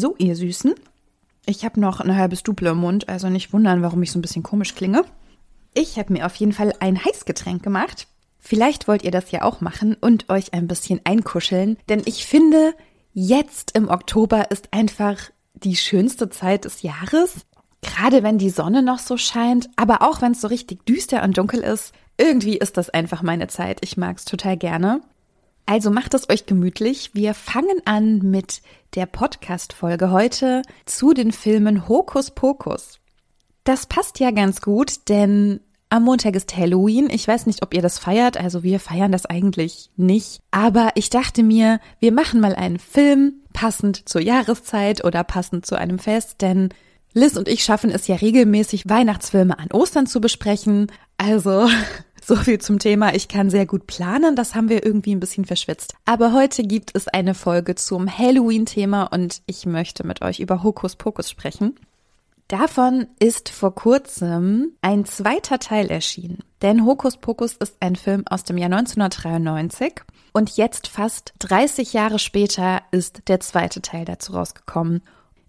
So, ihr Süßen. Ich habe noch ein halbes Duple im Mund, also nicht wundern, warum ich so ein bisschen komisch klinge. Ich habe mir auf jeden Fall ein Heißgetränk gemacht. Vielleicht wollt ihr das ja auch machen und euch ein bisschen einkuscheln, denn ich finde, jetzt im Oktober ist einfach die schönste Zeit des Jahres. Gerade wenn die Sonne noch so scheint, aber auch wenn es so richtig düster und dunkel ist, irgendwie ist das einfach meine Zeit. Ich mag es total gerne. Also macht es euch gemütlich. Wir fangen an mit der Podcast-Folge heute zu den Filmen Hokus Pokus. Das passt ja ganz gut, denn am Montag ist Halloween. Ich weiß nicht, ob ihr das feiert. Also wir feiern das eigentlich nicht. Aber ich dachte mir, wir machen mal einen Film passend zur Jahreszeit oder passend zu einem Fest, denn Liz und ich schaffen es ja regelmäßig, Weihnachtsfilme an Ostern zu besprechen. Also so viel zum Thema. Ich kann sehr gut planen. Das haben wir irgendwie ein bisschen verschwitzt. Aber heute gibt es eine Folge zum Halloween-Thema und ich möchte mit euch über Hokus Pokus sprechen. Davon ist vor kurzem ein zweiter Teil erschienen. Denn Hokus Pokus ist ein Film aus dem Jahr 1993 und jetzt fast 30 Jahre später ist der zweite Teil dazu rausgekommen.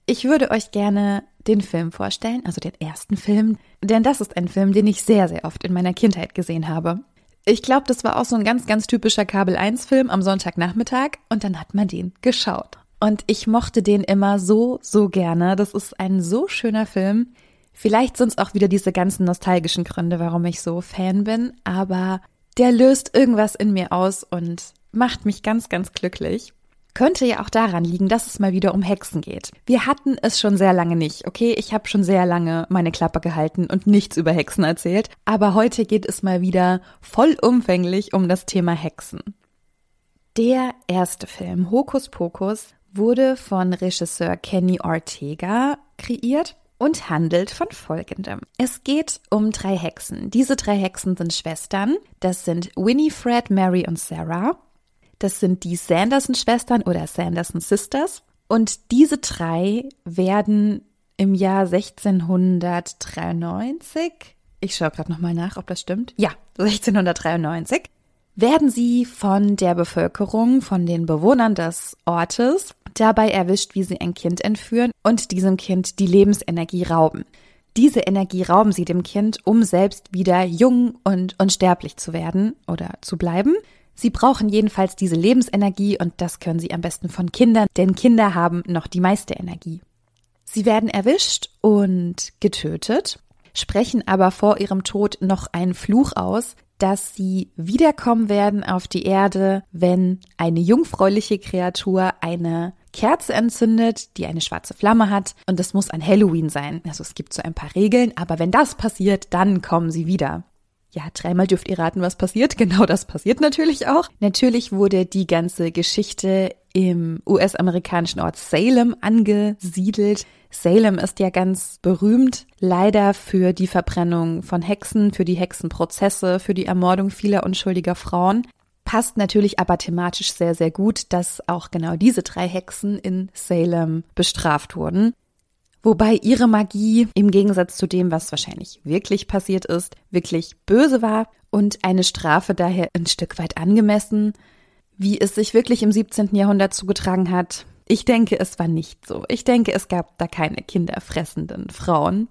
Ich würde euch gerne den Film vorstellen, also den ersten Film, denn das ist ein Film, den ich sehr, sehr oft in meiner Kindheit gesehen habe. Ich glaube, das war auch so ein ganz, ganz typischer Kabel 1 Film am Sonntagnachmittag und dann hat man den geschaut. Und ich mochte den immer so, so gerne. Das ist ein so schöner Film. Vielleicht sind es auch wieder diese ganzen nostalgischen Gründe, warum ich so Fan bin, aber der löst irgendwas in mir aus und macht mich ganz, ganz glücklich. Könnte ja auch daran liegen, dass es mal wieder um Hexen geht. Wir hatten es schon sehr lange nicht, okay? Ich habe schon sehr lange meine Klappe gehalten und nichts über Hexen erzählt, aber heute geht es mal wieder vollumfänglich um das Thema Hexen. Der erste Film, Hokus Pokus, wurde von Regisseur Kenny Ortega kreiert und handelt von folgendem. Es geht um drei Hexen. Diese drei Hexen sind Schwestern. Das sind Winifred, Mary und Sarah. Das sind die Sanderson-Schwestern oder Sanderson Sisters. Und diese drei werden im Jahr 1693, ich schaue gerade nochmal nach, ob das stimmt. Ja, 1693 werden sie von der Bevölkerung, von den Bewohnern des Ortes dabei erwischt, wie sie ein Kind entführen und diesem Kind die Lebensenergie rauben. Diese Energie rauben sie dem Kind, um selbst wieder jung und unsterblich zu werden oder zu bleiben. Sie brauchen jedenfalls diese Lebensenergie und das können sie am besten von Kindern, denn Kinder haben noch die meiste Energie. Sie werden erwischt und getötet, sprechen aber vor ihrem Tod noch einen Fluch aus, dass sie wiederkommen werden auf die Erde, wenn eine jungfräuliche Kreatur eine Kerze entzündet, die eine schwarze Flamme hat und das muss an Halloween sein. Also es gibt so ein paar Regeln, aber wenn das passiert, dann kommen sie wieder. Ja, dreimal dürft ihr raten, was passiert. Genau das passiert natürlich auch. Natürlich wurde die ganze Geschichte im US-amerikanischen Ort Salem angesiedelt. Salem ist ja ganz berühmt, leider für die Verbrennung von Hexen, für die Hexenprozesse, für die Ermordung vieler unschuldiger Frauen. Passt natürlich aber thematisch sehr, sehr gut, dass auch genau diese drei Hexen in Salem bestraft wurden. Wobei ihre Magie im Gegensatz zu dem, was wahrscheinlich wirklich passiert ist, wirklich böse war und eine Strafe daher ein Stück weit angemessen. Wie es sich wirklich im 17. Jahrhundert zugetragen hat, ich denke, es war nicht so. Ich denke, es gab da keine kinderfressenden Frauen.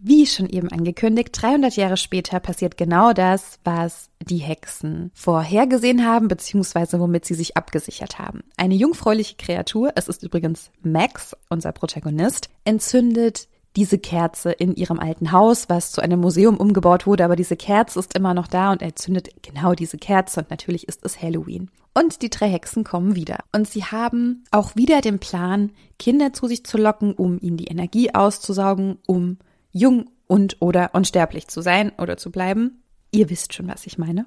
Wie schon eben angekündigt, 300 Jahre später passiert genau das, was die Hexen vorhergesehen haben, beziehungsweise womit sie sich abgesichert haben. Eine jungfräuliche Kreatur, es ist übrigens Max, unser Protagonist, entzündet diese Kerze in ihrem alten Haus, was zu einem Museum umgebaut wurde, aber diese Kerze ist immer noch da und er zündet genau diese Kerze und natürlich ist es Halloween. Und die drei Hexen kommen wieder. Und sie haben auch wieder den Plan, Kinder zu sich zu locken, um ihnen die Energie auszusaugen, um jung und oder unsterblich zu sein oder zu bleiben. Ihr wisst schon, was ich meine.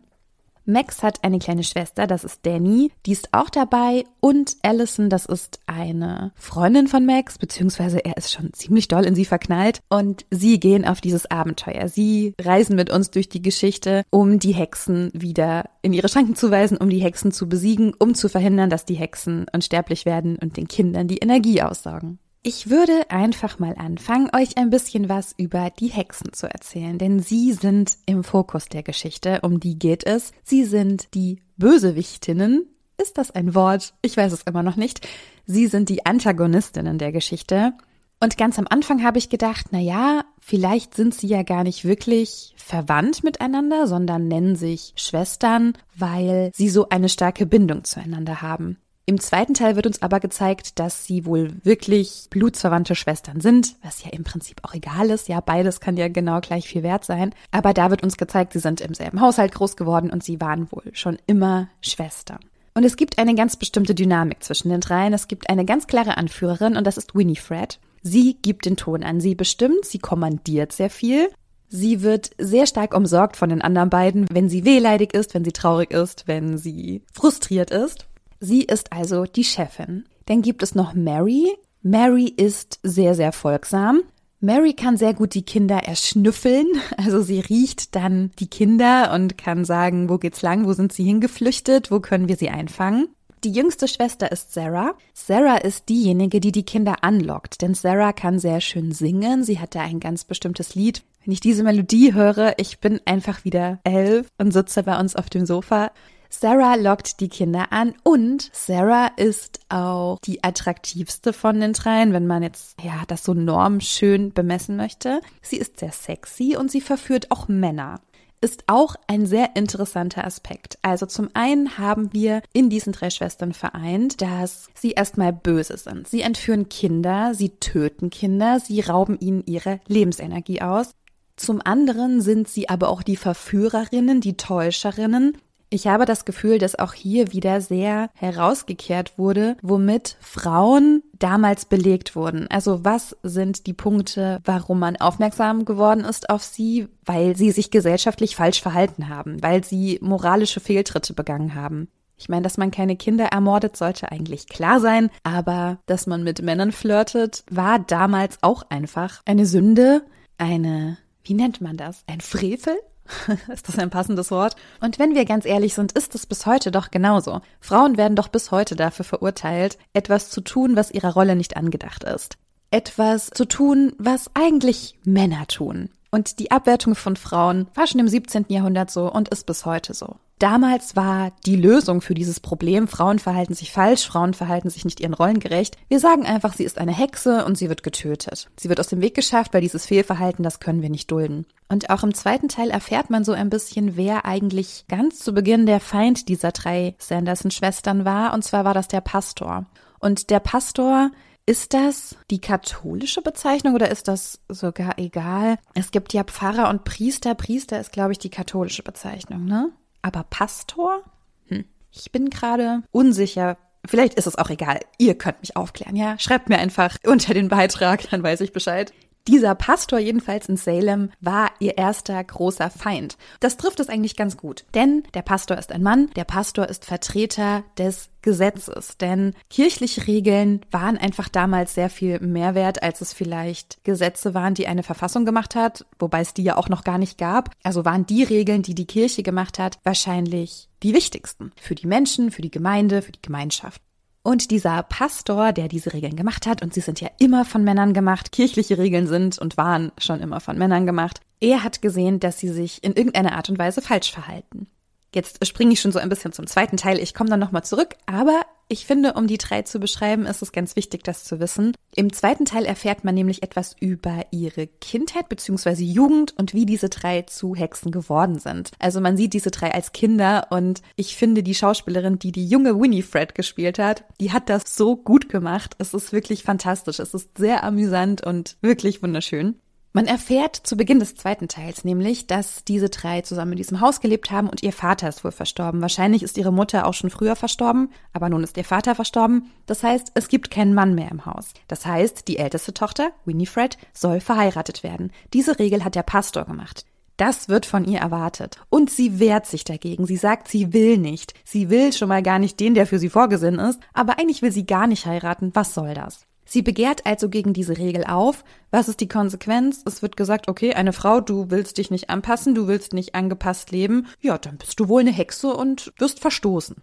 Max hat eine kleine Schwester, das ist Danny, die ist auch dabei und Allison, das ist eine Freundin von Max, beziehungsweise er ist schon ziemlich doll in sie verknallt und sie gehen auf dieses Abenteuer. Sie reisen mit uns durch die Geschichte, um die Hexen wieder in ihre Schranken zu weisen, um die Hexen zu besiegen, um zu verhindern, dass die Hexen unsterblich werden und den Kindern die Energie aussaugen. Ich würde einfach mal anfangen, euch ein bisschen was über die Hexen zu erzählen, denn sie sind im Fokus der Geschichte, um die geht es. Sie sind die Bösewichtinnen. Ist das ein Wort? Ich weiß es immer noch nicht. Sie sind die Antagonistinnen der Geschichte. Und ganz am Anfang habe ich gedacht, na ja, vielleicht sind sie ja gar nicht wirklich verwandt miteinander, sondern nennen sich Schwestern, weil sie so eine starke Bindung zueinander haben. Im zweiten Teil wird uns aber gezeigt, dass sie wohl wirklich blutsverwandte Schwestern sind, was ja im Prinzip auch egal ist. Ja, beides kann ja genau gleich viel wert sein. Aber da wird uns gezeigt, sie sind im selben Haushalt groß geworden und sie waren wohl schon immer Schwestern. Und es gibt eine ganz bestimmte Dynamik zwischen den dreien. Es gibt eine ganz klare Anführerin und das ist Winifred. Sie gibt den Ton an, sie bestimmt, sie kommandiert sehr viel. Sie wird sehr stark umsorgt von den anderen beiden, wenn sie wehleidig ist, wenn sie traurig ist, wenn sie frustriert ist. Sie ist also die Chefin. Dann gibt es noch Mary. Mary ist sehr, sehr folgsam. Mary kann sehr gut die Kinder erschnüffeln. Also sie riecht dann die Kinder und kann sagen, wo geht's lang, wo sind sie hingeflüchtet, wo können wir sie einfangen. Die jüngste Schwester ist Sarah. Sarah ist diejenige, die die Kinder anlockt, denn Sarah kann sehr schön singen. Sie hat da ein ganz bestimmtes Lied. Wenn ich diese Melodie höre, ich bin einfach wieder elf und sitze bei uns auf dem Sofa. Sarah lockt die Kinder an und Sarah ist auch die attraktivste von den dreien, wenn man jetzt, ja, das so normschön bemessen möchte. Sie ist sehr sexy und sie verführt auch Männer ist auch ein sehr interessanter Aspekt. Also zum einen haben wir in diesen drei Schwestern vereint, dass sie erstmal böse sind. Sie entführen Kinder, sie töten Kinder, sie rauben ihnen ihre Lebensenergie aus. Zum anderen sind sie aber auch die Verführerinnen, die Täuscherinnen, ich habe das Gefühl, dass auch hier wieder sehr herausgekehrt wurde, womit Frauen damals belegt wurden. Also was sind die Punkte, warum man aufmerksam geworden ist auf sie? Weil sie sich gesellschaftlich falsch verhalten haben, weil sie moralische Fehltritte begangen haben. Ich meine, dass man keine Kinder ermordet, sollte eigentlich klar sein, aber dass man mit Männern flirtet, war damals auch einfach eine Sünde, eine, wie nennt man das? Ein Frevel? ist das ein passendes Wort? Und wenn wir ganz ehrlich sind, ist es bis heute doch genauso. Frauen werden doch bis heute dafür verurteilt, etwas zu tun, was ihrer Rolle nicht angedacht ist. Etwas zu tun, was eigentlich Männer tun. Und die Abwertung von Frauen war schon im 17. Jahrhundert so und ist bis heute so. Damals war die Lösung für dieses Problem, Frauen verhalten sich falsch, Frauen verhalten sich nicht ihren Rollen gerecht. Wir sagen einfach, sie ist eine Hexe und sie wird getötet. Sie wird aus dem Weg geschafft, weil dieses Fehlverhalten, das können wir nicht dulden. Und auch im zweiten Teil erfährt man so ein bisschen, wer eigentlich ganz zu Beginn der Feind dieser drei Sanderson-Schwestern war. Und zwar war das der Pastor. Und der Pastor ist das die katholische Bezeichnung oder ist das sogar egal? Es gibt ja Pfarrer und Priester. Priester ist, glaube ich, die katholische Bezeichnung, ne? Aber Pastor? Hm. Ich bin gerade unsicher. Vielleicht ist es auch egal. Ihr könnt mich aufklären, ja? Schreibt mir einfach unter den Beitrag, dann weiß ich Bescheid. Dieser Pastor jedenfalls in Salem war ihr erster großer Feind. Das trifft es eigentlich ganz gut, denn der Pastor ist ein Mann, der Pastor ist Vertreter des Gesetzes, denn kirchliche Regeln waren einfach damals sehr viel mehr wert, als es vielleicht Gesetze waren, die eine Verfassung gemacht hat, wobei es die ja auch noch gar nicht gab. Also waren die Regeln, die die Kirche gemacht hat, wahrscheinlich die wichtigsten für die Menschen, für die Gemeinde, für die Gemeinschaft. Und dieser Pastor, der diese Regeln gemacht hat, und sie sind ja immer von Männern gemacht, kirchliche Regeln sind und waren schon immer von Männern gemacht, er hat gesehen, dass sie sich in irgendeiner Art und Weise falsch verhalten. Jetzt springe ich schon so ein bisschen zum zweiten Teil. Ich komme dann nochmal zurück, aber ich finde, um die drei zu beschreiben, ist es ganz wichtig, das zu wissen. Im zweiten Teil erfährt man nämlich etwas über ihre Kindheit bzw. Jugend und wie diese drei zu Hexen geworden sind. Also man sieht diese drei als Kinder und ich finde, die Schauspielerin, die die junge Winifred gespielt hat, die hat das so gut gemacht. Es ist wirklich fantastisch. Es ist sehr amüsant und wirklich wunderschön. Man erfährt zu Beginn des zweiten Teils nämlich, dass diese drei zusammen in diesem Haus gelebt haben und ihr Vater ist wohl verstorben. Wahrscheinlich ist ihre Mutter auch schon früher verstorben, aber nun ist ihr Vater verstorben. Das heißt, es gibt keinen Mann mehr im Haus. Das heißt, die älteste Tochter, Winifred, soll verheiratet werden. Diese Regel hat der Pastor gemacht. Das wird von ihr erwartet. Und sie wehrt sich dagegen. Sie sagt, sie will nicht. Sie will schon mal gar nicht den, der für sie vorgesehen ist. Aber eigentlich will sie gar nicht heiraten. Was soll das? Sie begehrt also gegen diese Regel auf. Was ist die Konsequenz? Es wird gesagt, okay, eine Frau, du willst dich nicht anpassen, du willst nicht angepasst leben. Ja, dann bist du wohl eine Hexe und wirst verstoßen.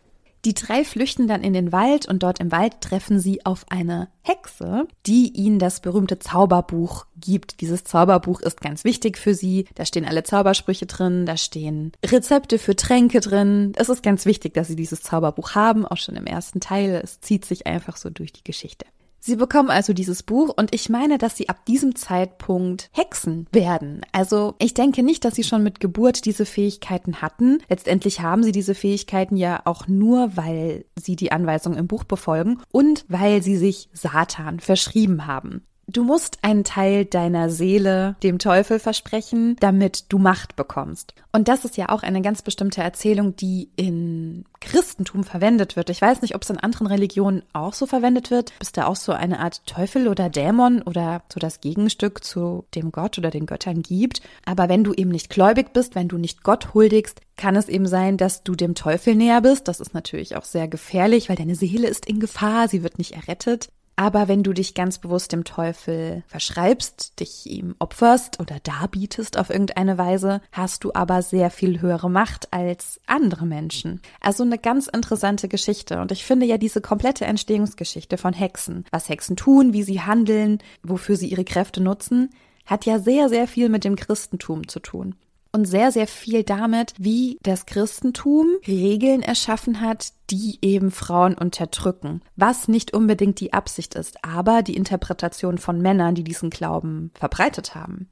Die drei flüchten dann in den Wald und dort im Wald treffen sie auf eine Hexe, die ihnen das berühmte Zauberbuch gibt. Dieses Zauberbuch ist ganz wichtig für sie. Da stehen alle Zaubersprüche drin, da stehen Rezepte für Tränke drin. Es ist ganz wichtig, dass sie dieses Zauberbuch haben, auch schon im ersten Teil. Es zieht sich einfach so durch die Geschichte. Sie bekommen also dieses Buch und ich meine, dass sie ab diesem Zeitpunkt Hexen werden. Also ich denke nicht, dass sie schon mit Geburt diese Fähigkeiten hatten. Letztendlich haben sie diese Fähigkeiten ja auch nur, weil sie die Anweisung im Buch befolgen und weil sie sich Satan verschrieben haben. Du musst einen Teil deiner Seele dem Teufel versprechen, damit du Macht bekommst. Und das ist ja auch eine ganz bestimmte Erzählung, die in Christentum verwendet wird. Ich weiß nicht, ob es in anderen Religionen auch so verwendet wird. Bist da auch so eine Art Teufel oder Dämon oder so das Gegenstück zu dem Gott oder den Göttern gibt. Aber wenn du eben nicht gläubig bist, wenn du nicht Gott huldigst, kann es eben sein, dass du dem Teufel näher bist. Das ist natürlich auch sehr gefährlich, weil deine Seele ist in Gefahr, sie wird nicht errettet. Aber wenn du dich ganz bewusst dem Teufel verschreibst, dich ihm opferst oder darbietest auf irgendeine Weise, hast du aber sehr viel höhere Macht als andere Menschen. Also eine ganz interessante Geschichte. Und ich finde ja diese komplette Entstehungsgeschichte von Hexen, was Hexen tun, wie sie handeln, wofür sie ihre Kräfte nutzen, hat ja sehr, sehr viel mit dem Christentum zu tun und sehr, sehr viel damit, wie das Christentum Regeln erschaffen hat, die eben Frauen unterdrücken. Was nicht unbedingt die Absicht ist, aber die Interpretation von Männern, die diesen Glauben verbreitet haben.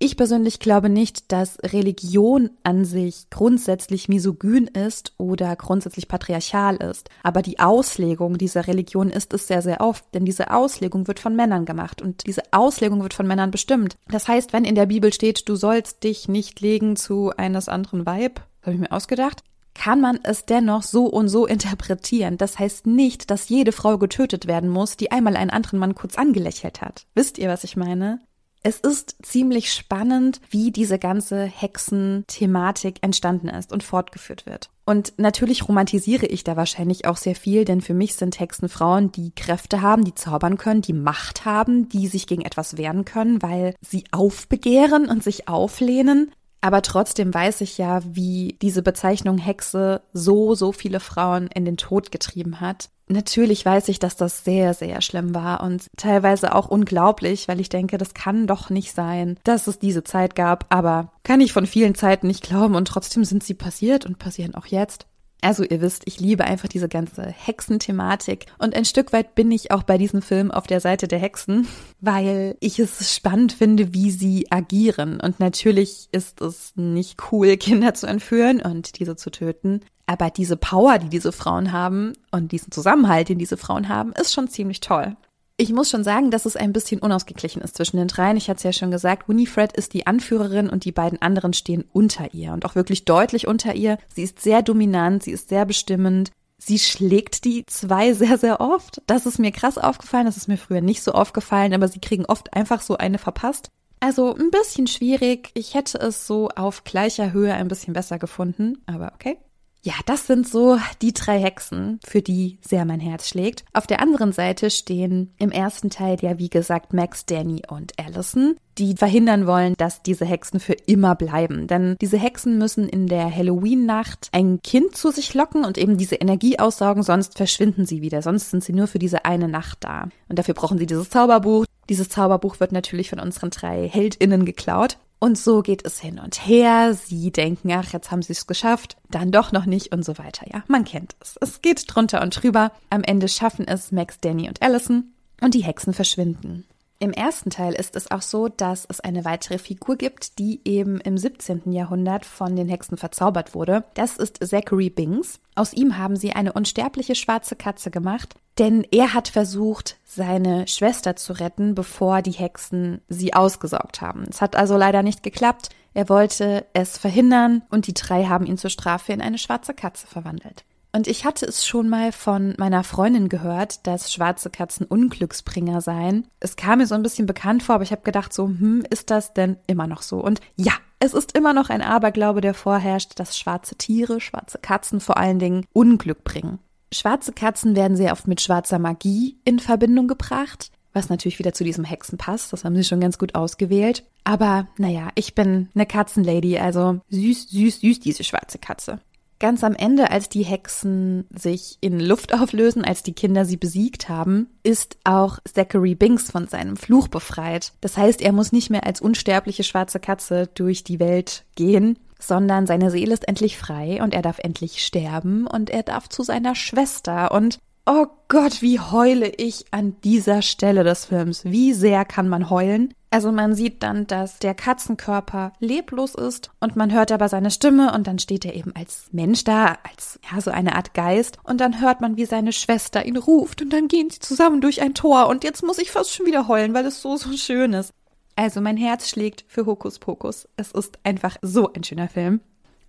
Ich persönlich glaube nicht, dass Religion an sich grundsätzlich misogyn ist oder grundsätzlich patriarchal ist. Aber die Auslegung dieser Religion ist es sehr, sehr oft, denn diese Auslegung wird von Männern gemacht und diese Auslegung wird von Männern bestimmt. Das heißt, wenn in der Bibel steht, du sollst dich nicht legen zu eines anderen Weib, habe ich mir ausgedacht, kann man es dennoch so und so interpretieren. Das heißt nicht, dass jede Frau getötet werden muss, die einmal einen anderen Mann kurz angelächelt hat. Wisst ihr, was ich meine? Es ist ziemlich spannend, wie diese ganze Hexen-Thematik entstanden ist und fortgeführt wird. Und natürlich romantisiere ich da wahrscheinlich auch sehr viel, denn für mich sind Hexen Frauen, die Kräfte haben, die zaubern können, die Macht haben, die sich gegen etwas wehren können, weil sie aufbegehren und sich auflehnen. Aber trotzdem weiß ich ja, wie diese Bezeichnung Hexe so, so viele Frauen in den Tod getrieben hat. Natürlich weiß ich, dass das sehr, sehr schlimm war und teilweise auch unglaublich, weil ich denke, das kann doch nicht sein, dass es diese Zeit gab, aber kann ich von vielen Zeiten nicht glauben und trotzdem sind sie passiert und passieren auch jetzt. Also ihr wisst, ich liebe einfach diese ganze Hexenthematik und ein Stück weit bin ich auch bei diesem Film auf der Seite der Hexen, weil ich es spannend finde, wie sie agieren. Und natürlich ist es nicht cool, Kinder zu entführen und diese zu töten. Aber diese Power, die diese Frauen haben und diesen Zusammenhalt, den diese Frauen haben, ist schon ziemlich toll. Ich muss schon sagen, dass es ein bisschen unausgeglichen ist zwischen den dreien. Ich hatte es ja schon gesagt, Winifred ist die Anführerin und die beiden anderen stehen unter ihr und auch wirklich deutlich unter ihr. Sie ist sehr dominant, sie ist sehr bestimmend. Sie schlägt die zwei sehr, sehr oft. Das ist mir krass aufgefallen, das ist mir früher nicht so aufgefallen, aber sie kriegen oft einfach so eine verpasst. Also ein bisschen schwierig. Ich hätte es so auf gleicher Höhe ein bisschen besser gefunden, aber okay. Ja, das sind so die drei Hexen, für die sehr mein Herz schlägt. Auf der anderen Seite stehen im ersten Teil ja, wie gesagt, Max, Danny und Allison, die verhindern wollen, dass diese Hexen für immer bleiben. Denn diese Hexen müssen in der Halloween-Nacht ein Kind zu sich locken und eben diese Energie aussaugen, sonst verschwinden sie wieder. Sonst sind sie nur für diese eine Nacht da. Und dafür brauchen sie dieses Zauberbuch. Dieses Zauberbuch wird natürlich von unseren drei HeldInnen geklaut. Und so geht es hin und her. Sie denken, ach, jetzt haben sie es geschafft, dann doch noch nicht und so weiter. Ja, man kennt es. Es geht drunter und drüber. Am Ende schaffen es Max, Danny und Allison und die Hexen verschwinden. Im ersten Teil ist es auch so, dass es eine weitere Figur gibt, die eben im 17. Jahrhundert von den Hexen verzaubert wurde. Das ist Zachary Bings. Aus ihm haben sie eine unsterbliche schwarze Katze gemacht, denn er hat versucht, seine Schwester zu retten, bevor die Hexen sie ausgesaugt haben. Es hat also leider nicht geklappt. Er wollte es verhindern und die drei haben ihn zur Strafe in eine schwarze Katze verwandelt. Und ich hatte es schon mal von meiner Freundin gehört, dass schwarze Katzen Unglücksbringer seien. Es kam mir so ein bisschen bekannt vor, aber ich habe gedacht so, hm, ist das denn immer noch so? Und ja, es ist immer noch ein Aberglaube, der vorherrscht, dass schwarze Tiere, schwarze Katzen vor allen Dingen Unglück bringen. Schwarze Katzen werden sehr oft mit schwarzer Magie in Verbindung gebracht, was natürlich wieder zu diesem Hexen passt. Das haben sie schon ganz gut ausgewählt. Aber naja, ich bin eine Katzenlady, also süß, süß, süß diese schwarze Katze. Ganz am Ende, als die Hexen sich in Luft auflösen, als die Kinder sie besiegt haben, ist auch Zachary Binks von seinem Fluch befreit. Das heißt, er muss nicht mehr als unsterbliche schwarze Katze durch die Welt gehen, sondern seine Seele ist endlich frei und er darf endlich sterben und er darf zu seiner Schwester und Oh Gott, wie heule ich an dieser Stelle des Films. Wie sehr kann man heulen? Also man sieht dann, dass der Katzenkörper leblos ist und man hört aber seine Stimme und dann steht er eben als Mensch da, als ja so eine Art Geist und dann hört man, wie seine Schwester ihn ruft und dann gehen sie zusammen durch ein Tor und jetzt muss ich fast schon wieder heulen, weil es so so schön ist. Also mein Herz schlägt für Hokus Pokus. Es ist einfach so ein schöner Film.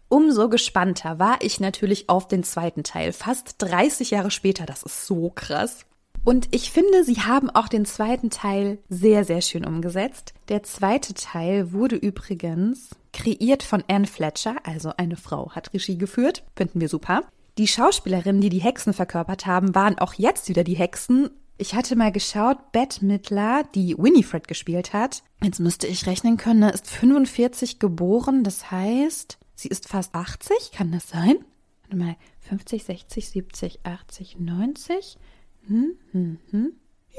Umso gespannter war ich natürlich auf den zweiten Teil, fast 30 Jahre später. Das ist so krass. Und ich finde, sie haben auch den zweiten Teil sehr, sehr schön umgesetzt. Der zweite Teil wurde übrigens kreiert von Anne Fletcher, also eine Frau hat Regie geführt. Finden wir super. Die Schauspielerinnen, die die Hexen verkörpert haben, waren auch jetzt wieder die Hexen. Ich hatte mal geschaut, Bette Midler, die Winifred gespielt hat, jetzt müsste ich rechnen können, ne, ist 45 geboren, das heißt, Sie ist fast 80, kann das sein? Warte mal, 50, 60, 70, 80, 90? Hm, hm, hm.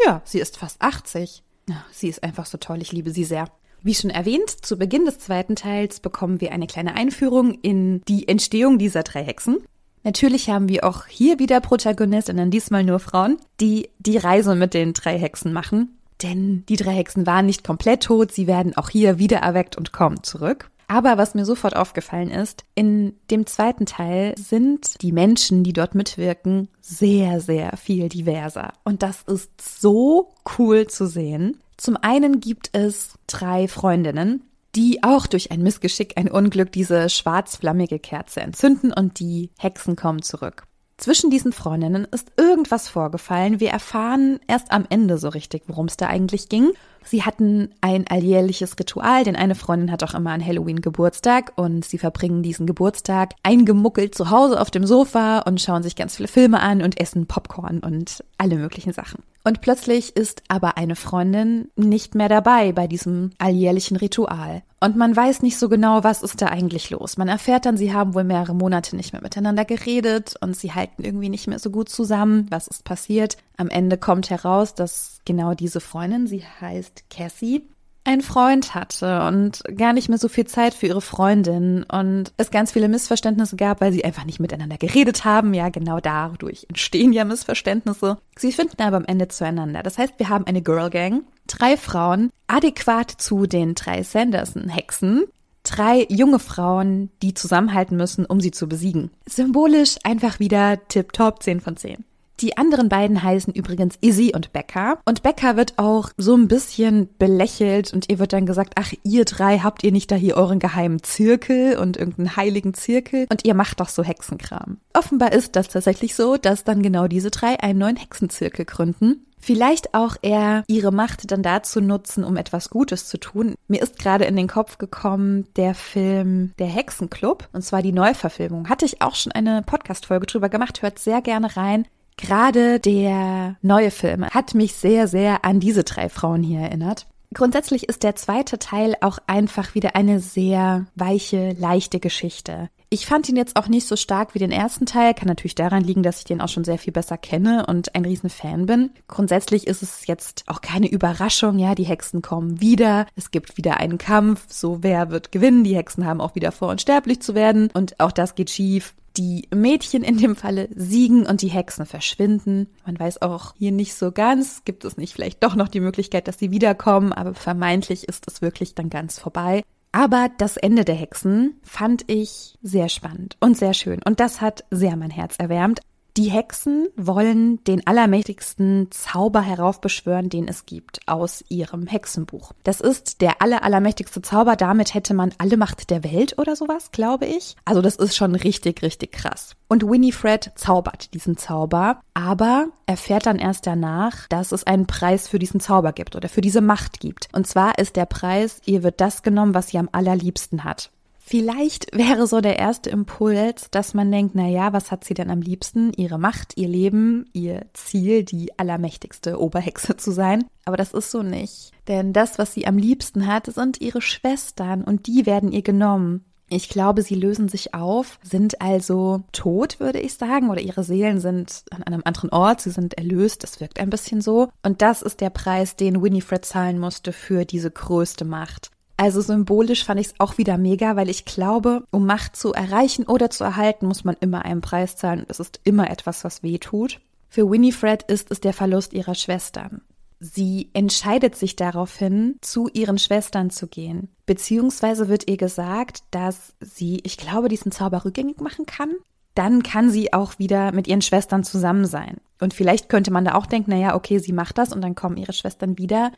Ja, sie ist fast 80. Ach, sie ist einfach so toll, ich liebe sie sehr. Wie schon erwähnt, zu Beginn des zweiten Teils bekommen wir eine kleine Einführung in die Entstehung dieser drei Hexen. Natürlich haben wir auch hier wieder Protagonistinnen, diesmal nur Frauen, die die Reise mit den drei Hexen machen. Denn die drei Hexen waren nicht komplett tot, sie werden auch hier wiedererweckt und kommen zurück. Aber was mir sofort aufgefallen ist, in dem zweiten Teil sind die Menschen, die dort mitwirken, sehr, sehr viel diverser. Und das ist so cool zu sehen. Zum einen gibt es drei Freundinnen, die auch durch ein Missgeschick, ein Unglück diese schwarzflammige Kerze entzünden und die Hexen kommen zurück. Zwischen diesen Freundinnen ist irgendwas vorgefallen. Wir erfahren erst am Ende so richtig, worum es da eigentlich ging. Sie hatten ein alljährliches Ritual, denn eine Freundin hat auch immer an Halloween Geburtstag und sie verbringen diesen Geburtstag eingemuckelt zu Hause auf dem Sofa und schauen sich ganz viele Filme an und essen Popcorn und alle möglichen Sachen. Und plötzlich ist aber eine Freundin nicht mehr dabei bei diesem alljährlichen Ritual. Und man weiß nicht so genau, was ist da eigentlich los. Man erfährt dann, sie haben wohl mehrere Monate nicht mehr miteinander geredet und sie halten irgendwie nicht mehr so gut zusammen. Was ist passiert? Am Ende kommt heraus, dass genau diese Freundin, sie heißt Cassie, einen Freund hatte und gar nicht mehr so viel Zeit für ihre Freundin und es ganz viele Missverständnisse gab, weil sie einfach nicht miteinander geredet haben. Ja, genau dadurch entstehen ja Missverständnisse. Sie finden aber am Ende zueinander. Das heißt, wir haben eine Girl Gang, drei Frauen, adäquat zu den drei Sanderson-Hexen, drei junge Frauen, die zusammenhalten müssen, um sie zu besiegen. Symbolisch einfach wieder tipptopp 10 von 10. Die anderen beiden heißen übrigens Izzy und Becca. Und Becca wird auch so ein bisschen belächelt und ihr wird dann gesagt, ach, ihr drei habt ihr nicht da hier euren geheimen Zirkel und irgendeinen heiligen Zirkel und ihr macht doch so Hexenkram. Offenbar ist das tatsächlich so, dass dann genau diese drei einen neuen Hexenzirkel gründen. Vielleicht auch eher ihre Macht dann dazu nutzen, um etwas Gutes zu tun. Mir ist gerade in den Kopf gekommen der Film Der Hexenclub, und zwar die Neuverfilmung. Hatte ich auch schon eine Podcast-Folge drüber gemacht, hört sehr gerne rein. Gerade der neue Film hat mich sehr, sehr an diese drei Frauen hier erinnert. Grundsätzlich ist der zweite Teil auch einfach wieder eine sehr weiche, leichte Geschichte. Ich fand ihn jetzt auch nicht so stark wie den ersten Teil. Kann natürlich daran liegen, dass ich den auch schon sehr viel besser kenne und ein riesen Fan bin. Grundsätzlich ist es jetzt auch keine Überraschung. Ja, die Hexen kommen wieder. Es gibt wieder einen Kampf. So, wer wird gewinnen? Die Hexen haben auch wieder vor, unsterblich zu werden. Und auch das geht schief. Die Mädchen in dem Falle siegen und die Hexen verschwinden. Man weiß auch hier nicht so ganz, gibt es nicht vielleicht doch noch die Möglichkeit, dass sie wiederkommen, aber vermeintlich ist es wirklich dann ganz vorbei. Aber das Ende der Hexen fand ich sehr spannend und sehr schön und das hat sehr mein Herz erwärmt. Die Hexen wollen den allermächtigsten Zauber heraufbeschwören, den es gibt, aus ihrem Hexenbuch. Das ist der aller, allermächtigste Zauber. Damit hätte man alle Macht der Welt oder sowas, glaube ich. Also das ist schon richtig, richtig krass. Und Winifred zaubert diesen Zauber, aber erfährt dann erst danach, dass es einen Preis für diesen Zauber gibt oder für diese Macht gibt. Und zwar ist der Preis, ihr wird das genommen, was sie am allerliebsten hat. Vielleicht wäre so der erste Impuls, dass man denkt, na ja, was hat sie denn am liebsten? Ihre Macht, ihr Leben, ihr Ziel, die allermächtigste Oberhexe zu sein. Aber das ist so nicht. Denn das, was sie am liebsten hat, sind ihre Schwestern und die werden ihr genommen. Ich glaube, sie lösen sich auf, sind also tot, würde ich sagen, oder ihre Seelen sind an einem anderen Ort, sie sind erlöst, das wirkt ein bisschen so. Und das ist der Preis, den Winifred zahlen musste für diese größte Macht. Also symbolisch fand ich es auch wieder mega, weil ich glaube, um Macht zu erreichen oder zu erhalten, muss man immer einen Preis zahlen. Es ist immer etwas, was weh tut. Für Winifred ist es der Verlust ihrer Schwestern. Sie entscheidet sich daraufhin, zu ihren Schwestern zu gehen. Beziehungsweise wird ihr gesagt, dass sie, ich glaube, diesen Zauber rückgängig machen kann. Dann kann sie auch wieder mit ihren Schwestern zusammen sein. Und vielleicht könnte man da auch denken, naja, okay, sie macht das und dann kommen ihre Schwestern wieder.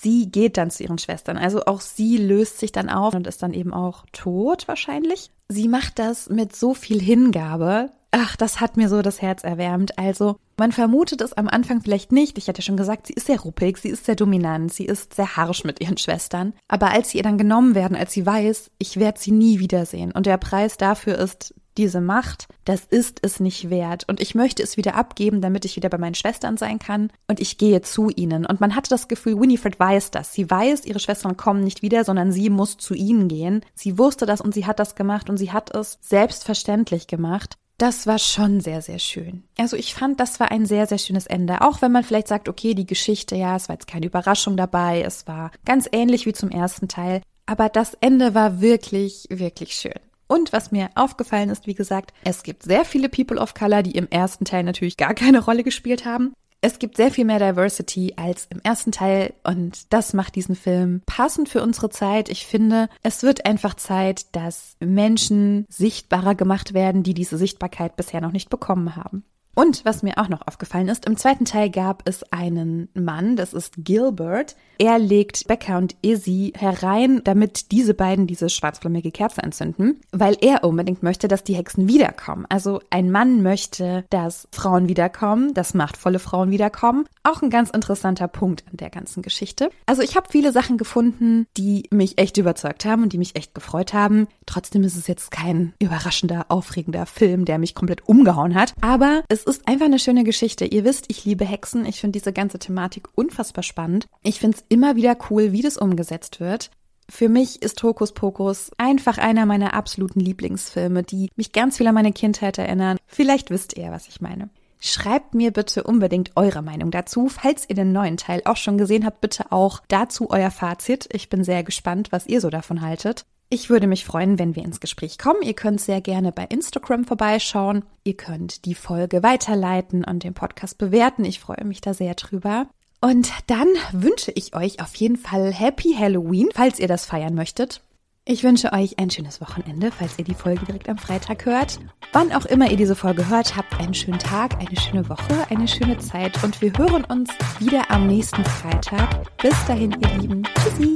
Sie geht dann zu ihren Schwestern. Also auch sie löst sich dann auf und ist dann eben auch tot wahrscheinlich. Sie macht das mit so viel Hingabe, Ach, das hat mir so das Herz erwärmt. Also, man vermutet es am Anfang vielleicht nicht. Ich hatte schon gesagt, sie ist sehr ruppig, sie ist sehr dominant, sie ist sehr harsch mit ihren Schwestern. Aber als sie ihr dann genommen werden, als sie weiß, ich werde sie nie wiedersehen und der Preis dafür ist diese Macht, das ist es nicht wert. Und ich möchte es wieder abgeben, damit ich wieder bei meinen Schwestern sein kann. Und ich gehe zu ihnen. Und man hatte das Gefühl, Winifred weiß das. Sie weiß, ihre Schwestern kommen nicht wieder, sondern sie muss zu ihnen gehen. Sie wusste das und sie hat das gemacht und sie hat es selbstverständlich gemacht. Das war schon sehr, sehr schön. Also ich fand, das war ein sehr, sehr schönes Ende. Auch wenn man vielleicht sagt, okay, die Geschichte, ja, es war jetzt keine Überraschung dabei, es war ganz ähnlich wie zum ersten Teil. Aber das Ende war wirklich, wirklich schön. Und was mir aufgefallen ist, wie gesagt, es gibt sehr viele People of Color, die im ersten Teil natürlich gar keine Rolle gespielt haben. Es gibt sehr viel mehr Diversity als im ersten Teil und das macht diesen Film passend für unsere Zeit. Ich finde, es wird einfach Zeit, dass Menschen sichtbarer gemacht werden, die diese Sichtbarkeit bisher noch nicht bekommen haben. Und was mir auch noch aufgefallen ist, im zweiten Teil gab es einen Mann, das ist Gilbert. Er legt Becca und Izzy herein, damit diese beiden diese schwarzflammige Kerze entzünden, weil er unbedingt möchte, dass die Hexen wiederkommen. Also ein Mann möchte, dass Frauen wiederkommen, dass machtvolle Frauen wiederkommen. Auch ein ganz interessanter Punkt an der ganzen Geschichte. Also ich habe viele Sachen gefunden, die mich echt überzeugt haben und die mich echt gefreut haben. Trotzdem ist es jetzt kein überraschender, aufregender Film, der mich komplett umgehauen hat. Aber ist einfach eine schöne Geschichte. Ihr wisst, ich liebe Hexen. Ich finde diese ganze Thematik unfassbar spannend. Ich finde es immer wieder cool, wie das umgesetzt wird. Für mich ist Hokus Pokus einfach einer meiner absoluten Lieblingsfilme, die mich ganz viel an meine Kindheit erinnern. Vielleicht wisst ihr, was ich meine. Schreibt mir bitte unbedingt eure Meinung dazu. Falls ihr den neuen Teil auch schon gesehen habt, bitte auch dazu euer Fazit. Ich bin sehr gespannt, was ihr so davon haltet. Ich würde mich freuen, wenn wir ins Gespräch kommen. Ihr könnt sehr gerne bei Instagram vorbeischauen. Ihr könnt die Folge weiterleiten und den Podcast bewerten. Ich freue mich da sehr drüber. Und dann wünsche ich euch auf jeden Fall Happy Halloween, falls ihr das feiern möchtet. Ich wünsche euch ein schönes Wochenende, falls ihr die Folge direkt am Freitag hört. Wann auch immer ihr diese Folge hört, habt einen schönen Tag, eine schöne Woche, eine schöne Zeit und wir hören uns wieder am nächsten Freitag. Bis dahin, ihr Lieben. Tschüssi.